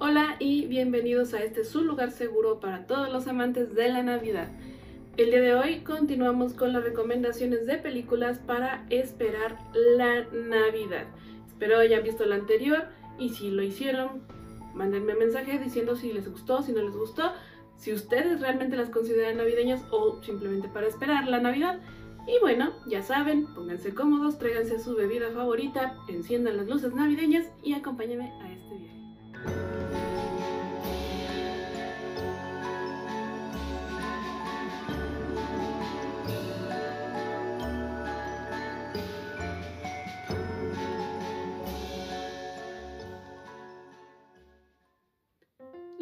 Hola y bienvenidos a este su lugar seguro para todos los amantes de la Navidad. El día de hoy continuamos con las recomendaciones de películas para esperar la Navidad. Espero hayan visto la anterior y si lo hicieron, mándenme mensaje diciendo si les gustó, si no les gustó, si ustedes realmente las consideran navideñas o simplemente para esperar la Navidad. Y bueno, ya saben, pónganse cómodos, tráiganse su bebida favorita, enciendan las luces navideñas y acompáñenme a este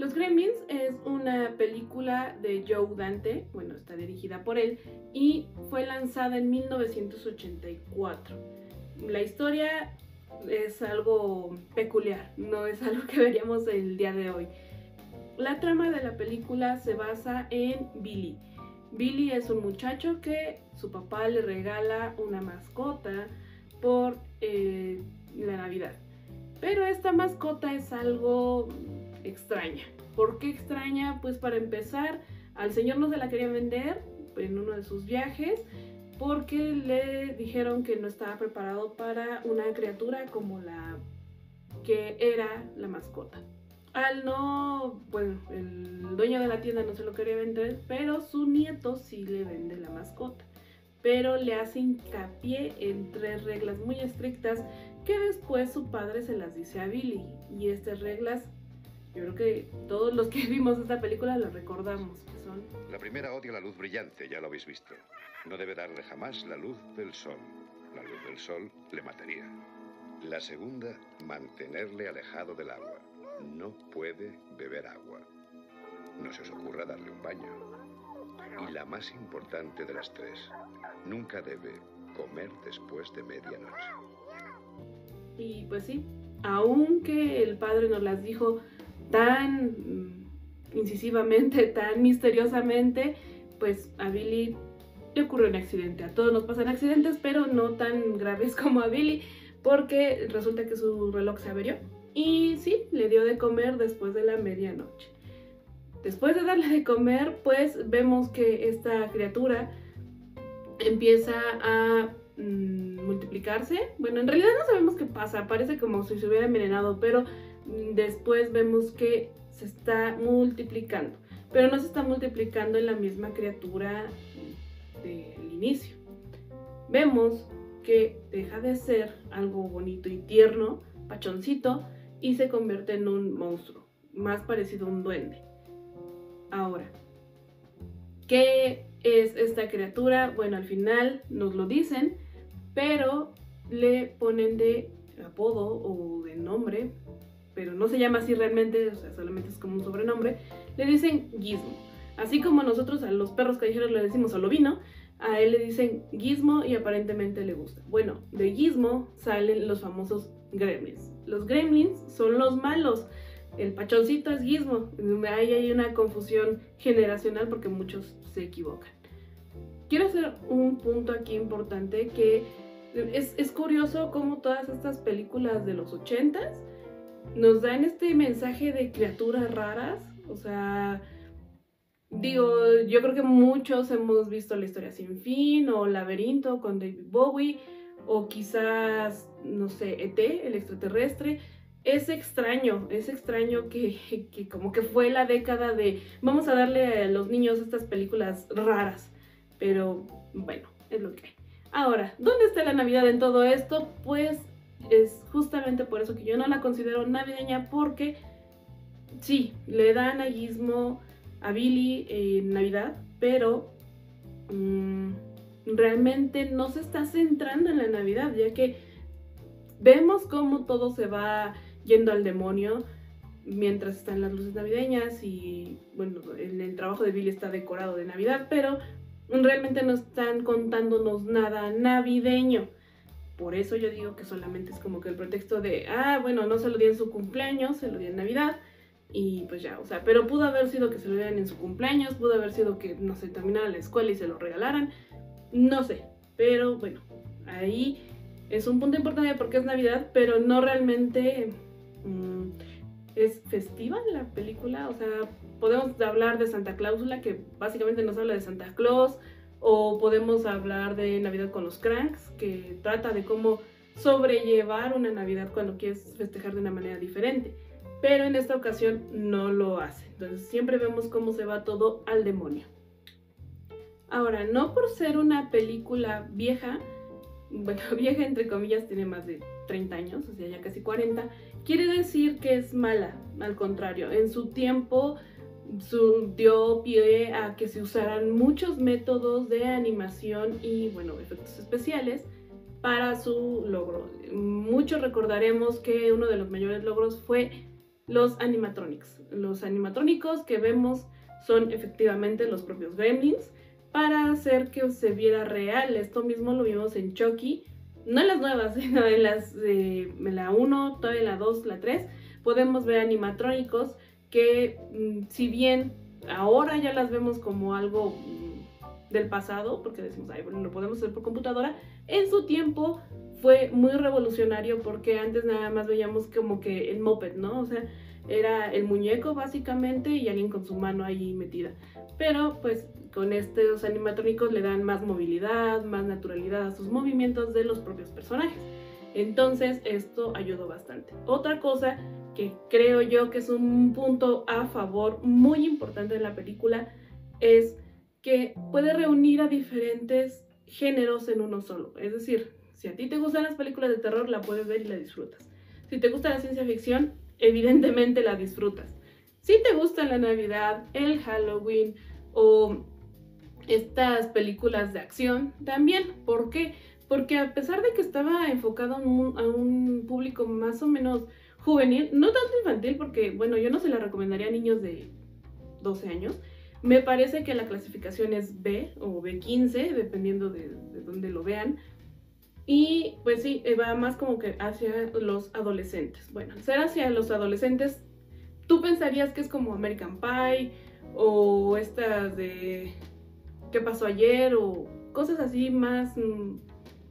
Los Gremlins es una película de Joe Dante, bueno, está dirigida por él, y fue lanzada en 1984. La historia es algo peculiar, no es algo que veríamos el día de hoy. La trama de la película se basa en Billy. Billy es un muchacho que su papá le regala una mascota por eh, la Navidad. Pero esta mascota es algo extraña. ¿Por qué extraña? Pues para empezar, al señor no se la quería vender en uno de sus viajes porque le dijeron que no estaba preparado para una criatura como la que era la mascota. Al no, bueno, el dueño de la tienda no se lo quería vender, pero su nieto sí le vende la mascota. Pero le hace hincapié en tres reglas muy estrictas que después su padre se las dice a Billy. Y estas reglas yo creo que todos los que vimos esta película lo recordamos, que son... La primera odia la luz brillante, ya lo habéis visto. No debe darle jamás la luz del sol. La luz del sol le mataría. La segunda, mantenerle alejado del agua. No puede beber agua. No se os ocurra darle un baño. Y la más importante de las tres, nunca debe comer después de medianoche. Y pues sí, aunque el padre nos las dijo tan incisivamente, tan misteriosamente, pues a Billy le ocurrió un accidente. A todos nos pasan accidentes, pero no tan graves como a Billy, porque resulta que su reloj se averió. Y sí, le dio de comer después de la medianoche. Después de darle de comer, pues vemos que esta criatura empieza a mm, multiplicarse. Bueno, en realidad no sabemos qué pasa, parece como si se hubiera envenenado, pero después vemos que se está multiplicando, pero no se está multiplicando en la misma criatura del inicio. Vemos que deja de ser algo bonito y tierno, pachoncito, y se convierte en un monstruo, más parecido a un duende. Ahora, ¿qué es esta criatura? Bueno, al final nos lo dicen, pero le ponen de apodo o de nombre pero no se llama así realmente, o sea, solamente es como un sobrenombre, le dicen Gizmo. Así como nosotros a los perros callejeros le decimos Olovino, a él le dicen Gizmo y aparentemente le gusta. Bueno, de Gizmo salen los famosos gremlins. Los gremlins son los malos. El pachoncito es Gizmo. Ahí hay una confusión generacional porque muchos se equivocan. Quiero hacer un punto aquí importante que es, es curioso cómo todas estas películas de los ochentas nos dan este mensaje de criaturas raras. O sea, digo, yo creo que muchos hemos visto la historia sin fin o Laberinto con David Bowie o quizás, no sé, ET, el extraterrestre. Es extraño, es extraño que, que, como que fue la década de vamos a darle a los niños estas películas raras. Pero bueno, es lo que hay. Ahora, ¿dónde está la Navidad en todo esto? Pues es justamente por eso que yo no la considero navideña porque sí, le dan aguismo a Billy en Navidad, pero mm, realmente no se está centrando en la Navidad, ya que vemos cómo todo se va yendo al demonio mientras están las luces navideñas y bueno, el, el trabajo de Billy está decorado de Navidad, pero realmente no están contándonos nada navideño. Por eso yo digo que solamente es como que el pretexto de, ah, bueno, no se lo di en su cumpleaños, se lo di en Navidad. Y pues ya, o sea, pero pudo haber sido que se lo dieran en su cumpleaños, pudo haber sido que, no sé, terminara la escuela y se lo regalaran. No sé, pero bueno, ahí es un punto importante porque es Navidad, pero no realmente mm, es festiva la película, o sea, podemos hablar de Santa Cláusula, que básicamente nos habla de Santa Claus, o podemos hablar de Navidad con los Cranks, que trata de cómo sobrellevar una Navidad cuando quieres festejar de una manera diferente. Pero en esta ocasión no lo hace. Entonces siempre vemos cómo se va todo al demonio. Ahora, no por ser una película vieja, bueno, vieja entre comillas, tiene más de 30 años, o sea, ya casi 40, quiere decir que es mala. Al contrario, en su tiempo dio pie a que se usaran muchos métodos de animación y, bueno, efectos especiales para su logro. Muchos recordaremos que uno de los mayores logros fue los animatronics. Los animatrónicos que vemos son efectivamente los propios gremlins para hacer que se viera real. Esto mismo lo vimos en Chucky, no en las nuevas, sino en las de la 1, toda la 2, la 3. Podemos ver animatrónicos que mm, si bien ahora ya las vemos como algo mm, del pasado, porque decimos, ay, bueno, lo podemos hacer por computadora, en su tiempo fue muy revolucionario porque antes nada más veíamos como que el moped, ¿no? O sea, era el muñeco básicamente y alguien con su mano ahí metida. Pero pues con estos animatrónicos le dan más movilidad, más naturalidad a sus movimientos de los propios personajes. Entonces esto ayudó bastante. Otra cosa que creo yo que es un punto a favor muy importante de la película es que puede reunir a diferentes géneros en uno solo. Es decir, si a ti te gustan las películas de terror, la puedes ver y la disfrutas. Si te gusta la ciencia ficción, evidentemente la disfrutas. Si te gusta la Navidad, el Halloween o estas películas de acción, también. ¿Por qué? Porque a pesar de que estaba enfocado a un, público más o menos juvenil, no tanto infantil, porque bueno, yo no se la recomendaría a niños de 12 años, me parece que la clasificación es B o B15, dependiendo de, de dónde lo vean. Y pues sí, va más como que hacia los adolescentes. Bueno, ser hacia los adolescentes, tú pensarías que es como American Pie o estas de qué pasó ayer o cosas así más mm,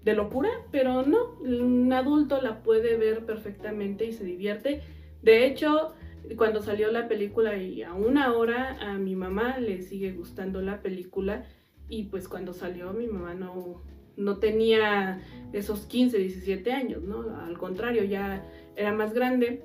de locura, pero no, un adulto la puede ver perfectamente y se divierte. De hecho, cuando salió la película y aún ahora a mi mamá le sigue gustando la película y pues cuando salió mi mamá no, no tenía esos 15, 17 años, ¿no? Al contrario, ya era más grande.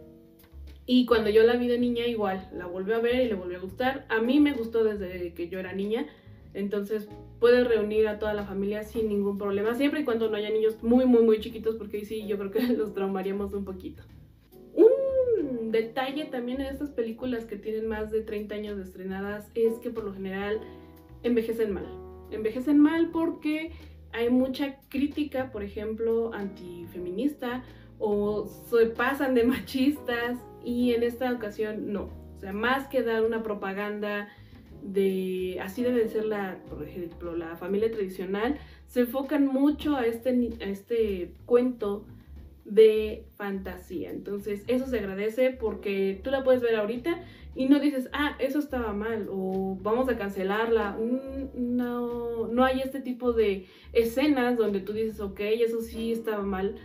Y cuando yo la vi de niña igual, la volvió a ver y le volvió a gustar. A mí me gustó desde que yo era niña, entonces puedes reunir a toda la familia sin ningún problema, siempre y cuando no haya niños muy, muy, muy chiquitos, porque ahí sí yo creo que los traumaríamos un poquito. Un detalle también en estas películas que tienen más de 30 años de estrenadas es que por lo general envejecen mal. Envejecen mal porque hay mucha crítica, por ejemplo, antifeminista o se pasan de machistas y en esta ocasión no. O sea, más que dar una propaganda de así debe ser la, por ejemplo, la familia tradicional, se enfocan mucho a este, a este cuento de fantasía. Entonces, eso se agradece porque tú la puedes ver ahorita y no dices, ah, eso estaba mal o vamos a cancelarla. No, no hay este tipo de escenas donde tú dices, ok, eso sí estaba mal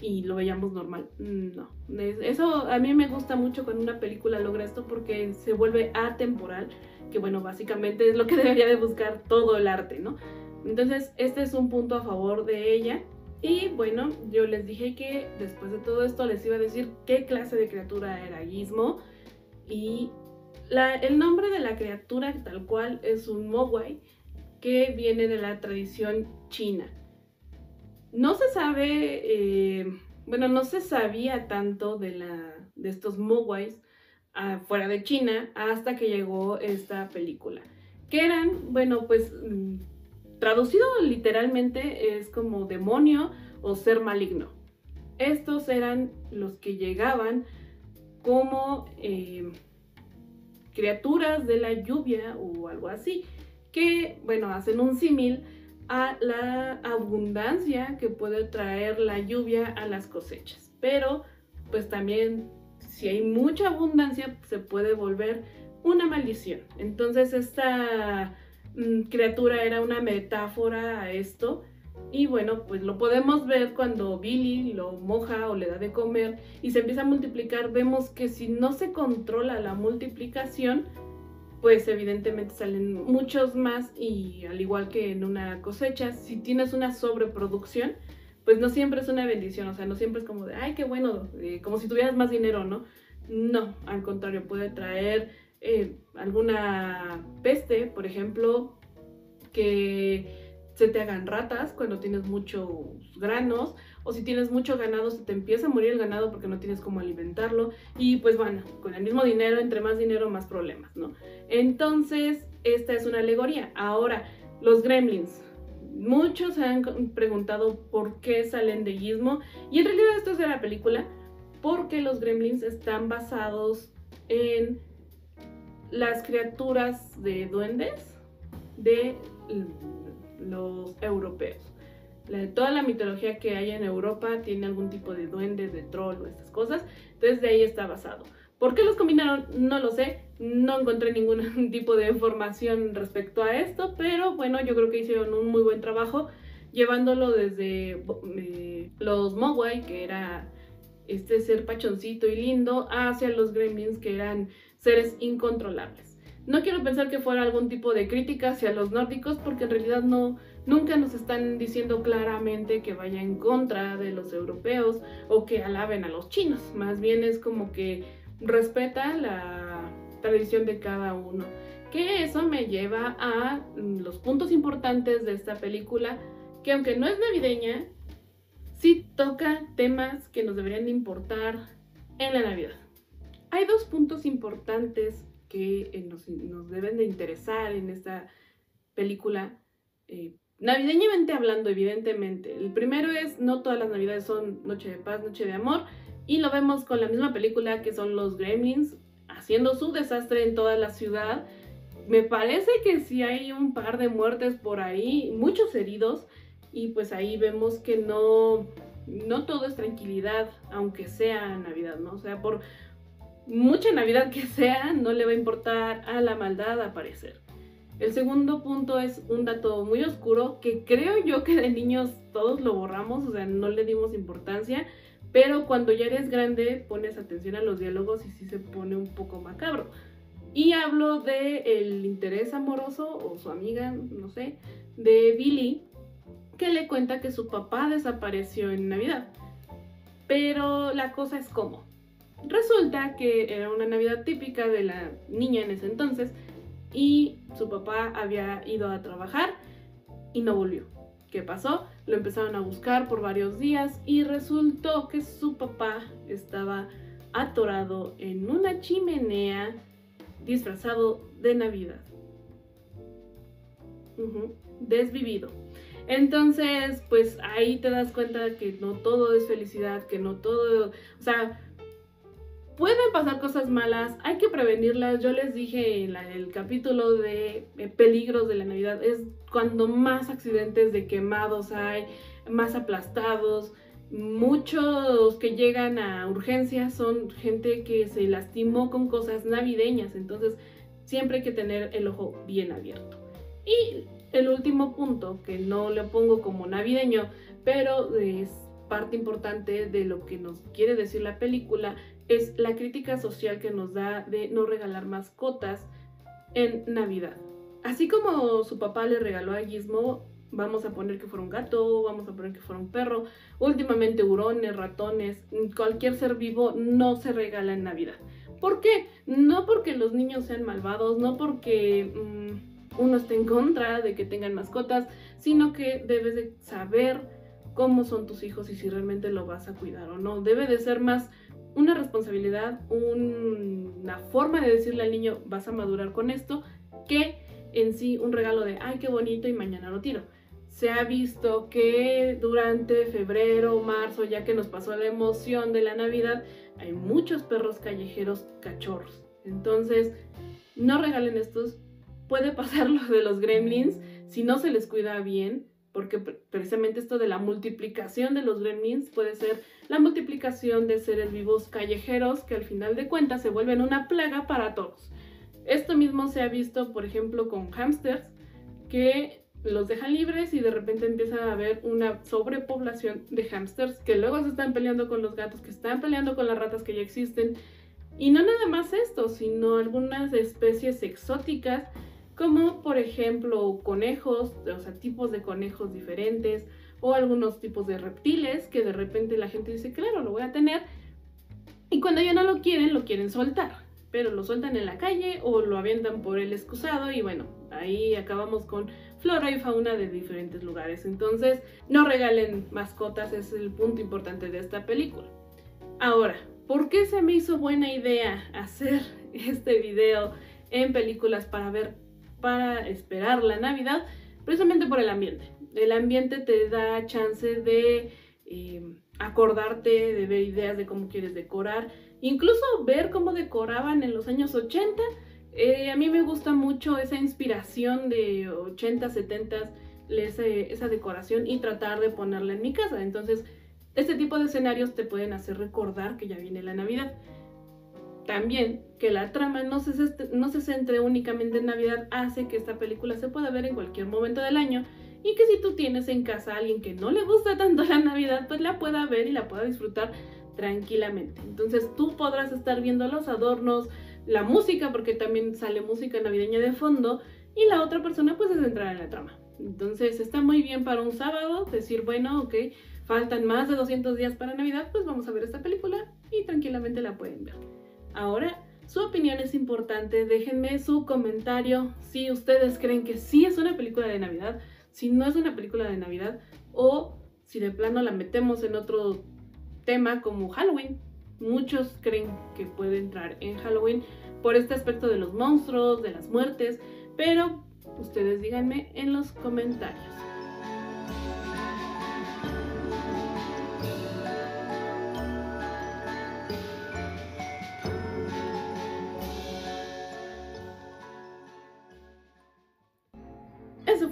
y lo veíamos normal. No, eso a mí me gusta mucho cuando una película logra esto porque se vuelve atemporal que bueno, básicamente es lo que debería de buscar todo el arte, ¿no? Entonces, este es un punto a favor de ella. Y bueno, yo les dije que después de todo esto les iba a decir qué clase de criatura era Gizmo. Y el nombre de la criatura tal cual es un Mogwai que viene de la tradición china. No se sabe, eh, bueno, no se sabía tanto de, la, de estos Mogwais fuera de China hasta que llegó esta película. Que eran, bueno, pues mm, traducido literalmente es como demonio o ser maligno. Estos eran los que llegaban como eh, criaturas de la lluvia o algo así, que, bueno, hacen un símil a la abundancia que puede traer la lluvia a las cosechas. Pero, pues también si hay mucha abundancia, se puede volver una maldición. Entonces esta mm, criatura era una metáfora a esto Y bueno, pues lo podemos ver cuando Billy lo moja o le da de comer y se empieza a multiplicar. Vemos que si no se controla la multiplicación, pues evidentemente salen muchos más y al igual que en una cosecha, si tienes una sobreproducción, pues no siempre es una bendición, o sea, no siempre es como de, ay, qué bueno, eh, como si tuvieras más dinero, ¿no? No, al contrario, puede traer eh, alguna peste, por ejemplo, que se te hagan ratas cuando tienes muchos granos o si tienes mucho ganado se te empieza a morir el ganado porque no tienes cómo alimentarlo y pues bueno, con el mismo dinero, entre más dinero más problemas, ¿no? Entonces, esta es una alegoría. Ahora, los gremlins. Muchos han preguntado por qué salen de Gizmo y en realidad esto es de la película porque los gremlins están basados en las criaturas de duendes de los europeos. toda la mitología que hay en Europa tiene algún tipo de duende, de troll o estas cosas, entonces de ahí está basado. ¿Por qué los combinaron? No lo sé, no encontré ningún tipo de información respecto a esto, pero bueno, yo creo que hicieron un muy buen trabajo llevándolo desde eh, los Mogwai, que era este ser pachoncito y lindo, hacia los gremlins, que eran seres incontrolables. No quiero pensar que fuera algún tipo de crítica hacia los nórdicos porque en realidad no, nunca nos están diciendo claramente que vaya en contra de los europeos o que alaben a los chinos. Más bien es como que respeta la tradición de cada uno. Que eso me lleva a los puntos importantes de esta película, que aunque no es navideña, sí toca temas que nos deberían de importar en la Navidad. Hay dos puntos importantes que eh, nos, deben de interesar en esta película. Eh, navideñamente hablando, evidentemente. El primero es, no todas las navidades son noche de paz, noche de amor. Y lo vemos con la misma película que son los gremlins haciendo su desastre en toda la ciudad. Me parece que sí hay un par de muertes por ahí, muchos heridos. Y pues ahí vemos que no, no todo es tranquilidad, aunque sea Navidad, ¿no? O sea, por, mucha Navidad que sea, no le va a importar a la maldad aparecer. El segundo punto es un dato muy oscuro que creo yo que de niños todos lo borramos, o sea, no le dimos importancia, pero cuando ya eres grande pones atención a los diálogos y sí se pone un poco macabro. Y hablo de el interés amoroso o su amiga, no sé, de Billy, que le cuenta que su papá desapareció en Navidad. Pero la cosa es cómo. Resulta que era una Navidad típica de la niña en ese entonces y su papá había ido a trabajar y no volvió. ¿Qué pasó? Lo empezaron a buscar por varios días y resultó que su papá estaba atorado en una chimenea disfrazado de Navidad. Desvivido. Entonces, pues ahí te das cuenta que no todo es felicidad, que no todo, o sea, pueden pasar cosas malas, hay que prevenirlas. Yo les dije en el capítulo de eh, peligros de la Navidad, es cuando más accidentes de quemados hay, más aplastados. Muchos que llegan a urgencias son gente que se lastimó con cosas navideñas, entonces siempre hay que tener el ojo bien abierto. Y el último punto, que no le pongo como navideño, pero es parte importante de lo que nos quiere decir la película, es la crítica social que nos da de no regalar mascotas en Navidad. Así como su papá le regaló a Gizmo, vamos a poner que fuera un gato, vamos a poner que fuera un perro, últimamente hurones, ratones, cualquier ser vivo no se regala en Navidad. ¿Por qué? No porque los niños sean malvados, no porque mm, uno esté en contra de que tengan mascotas, sino que debes de saber cómo son tus hijos y si realmente lo vas a cuidar o no. Debe de ser más una responsabilidad, una forma de decirle al niño vas a madurar con esto, que en sí un regalo de ay qué bonito y mañana lo tiro. Se ha visto que durante febrero marzo, ya que nos pasó la emoción de la Navidad, hay muchos perros callejeros cachorros. Entonces, no regalen estos. Puede pasar lo de los gremlins si no se les cuida bien porque precisamente esto de la multiplicación de los gremlins puede ser la multiplicación de seres vivos callejeros que al final de cuentas se vuelven una plaga para todos. Esto mismo se ha visto, por ejemplo, con hamsters que los dejan libres y de repente empieza a haber una sobrepoblación de hámsters que luego se están peleando con los gatos, que están peleando con las ratas que ya existen. Y no nada más esto, sino algunas especies exóticas, como por ejemplo conejos, o sea, tipos de conejos diferentes, o algunos tipos de reptiles que de repente la gente dice, claro, lo voy a tener. Y cuando ya no lo quieren, lo quieren soltar. Pero lo sueltan en la calle o lo avientan por el excusado y bueno, ahí acabamos con flora y fauna de diferentes lugares. Entonces, no regalen mascotas, es el punto importante de esta película. Ahora, ¿por qué se me hizo buena idea hacer este video en películas para ver, para esperar la Navidad? Precisamente por el ambiente. El ambiente te da chance de eh, acordarte, de ver ideas de cómo quieres decorar, incluso ver cómo decoraban en los años 80 eh, a mí me gusta mucho esa inspiración de 80, 70, esa decoración y tratar de ponerla en mi casa. Entonces, este tipo de escenarios te pueden hacer recordar que ya viene la Navidad. También que la trama no se, se centre únicamente en Navidad hace que esta película se pueda ver en cualquier momento del año y que si tú tienes en casa a alguien que no le gusta tanto la Navidad, pues la pueda ver y la pueda disfrutar tranquilamente. Entonces tú podrás estar viendo los adornos, la música, porque también sale música navideña de fondo, y la otra persona pues es entrar en la trama. Entonces está muy bien para un sábado decir, bueno, ok, faltan más de 200 días para Navidad, pues vamos a ver esta película y tranquilamente la pueden ver. Ahora, su opinión es importante, déjenme su comentario si ustedes creen que sí es una película de Navidad, si no es una película de Navidad o si de plano la metemos en otro tema como Halloween. Muchos creen que puede entrar en Halloween por este aspecto de los monstruos, de las muertes, pero ustedes díganme en los comentarios.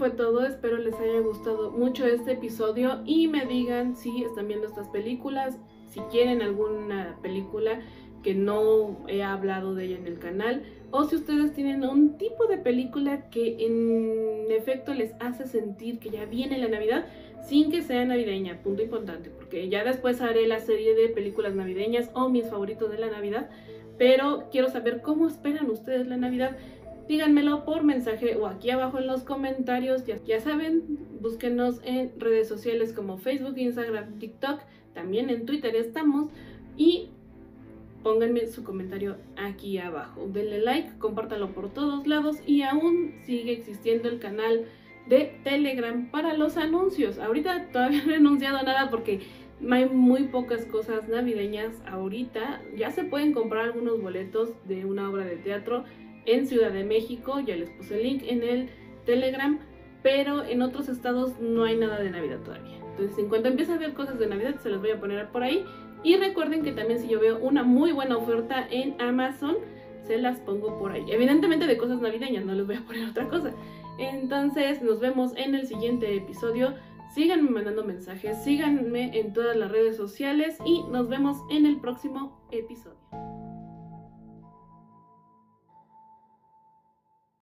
Fue todo, espero les haya gustado mucho este episodio y me digan si están viendo estas películas, si quieren alguna película que no he hablado de ella en el canal o si ustedes tienen un tipo de película que en efecto les hace sentir que ya viene la Navidad sin que sea navideña, punto importante, porque ya después haré la serie de películas navideñas o mis favoritos de la Navidad, pero quiero saber cómo esperan ustedes la Navidad. Díganmelo por mensaje o aquí abajo en los comentarios. Ya, ya saben, búsquenos en redes sociales como Facebook, Instagram, TikTok también en Twitter estamos. Y pónganme su comentario aquí abajo. Denle like, compártanlo por todos lados y aún sigue existiendo el canal de Telegram para los anuncios. Ahorita todavía no he anunciado nada porque hay muy pocas cosas navideñas ahorita. Ya se pueden comprar algunos boletos de una obra de teatro en Ciudad de México. Ya les puse el link en el Telegram. Pero en otros estados no hay nada de Navidad todavía. Entonces, en cuanto empiece a ver cosas de Navidad, se las voy a poner por ahí. Y recuerden que también si yo veo una muy buena oferta en Amazon, se las pongo por ahí. Evidentemente de cosas navideñas, no les voy a poner otra cosa. Entonces, nos vemos en el siguiente episodio. Síganme mandando mensajes, síganme en todas las redes sociales y nos vemos en el próximo episodio.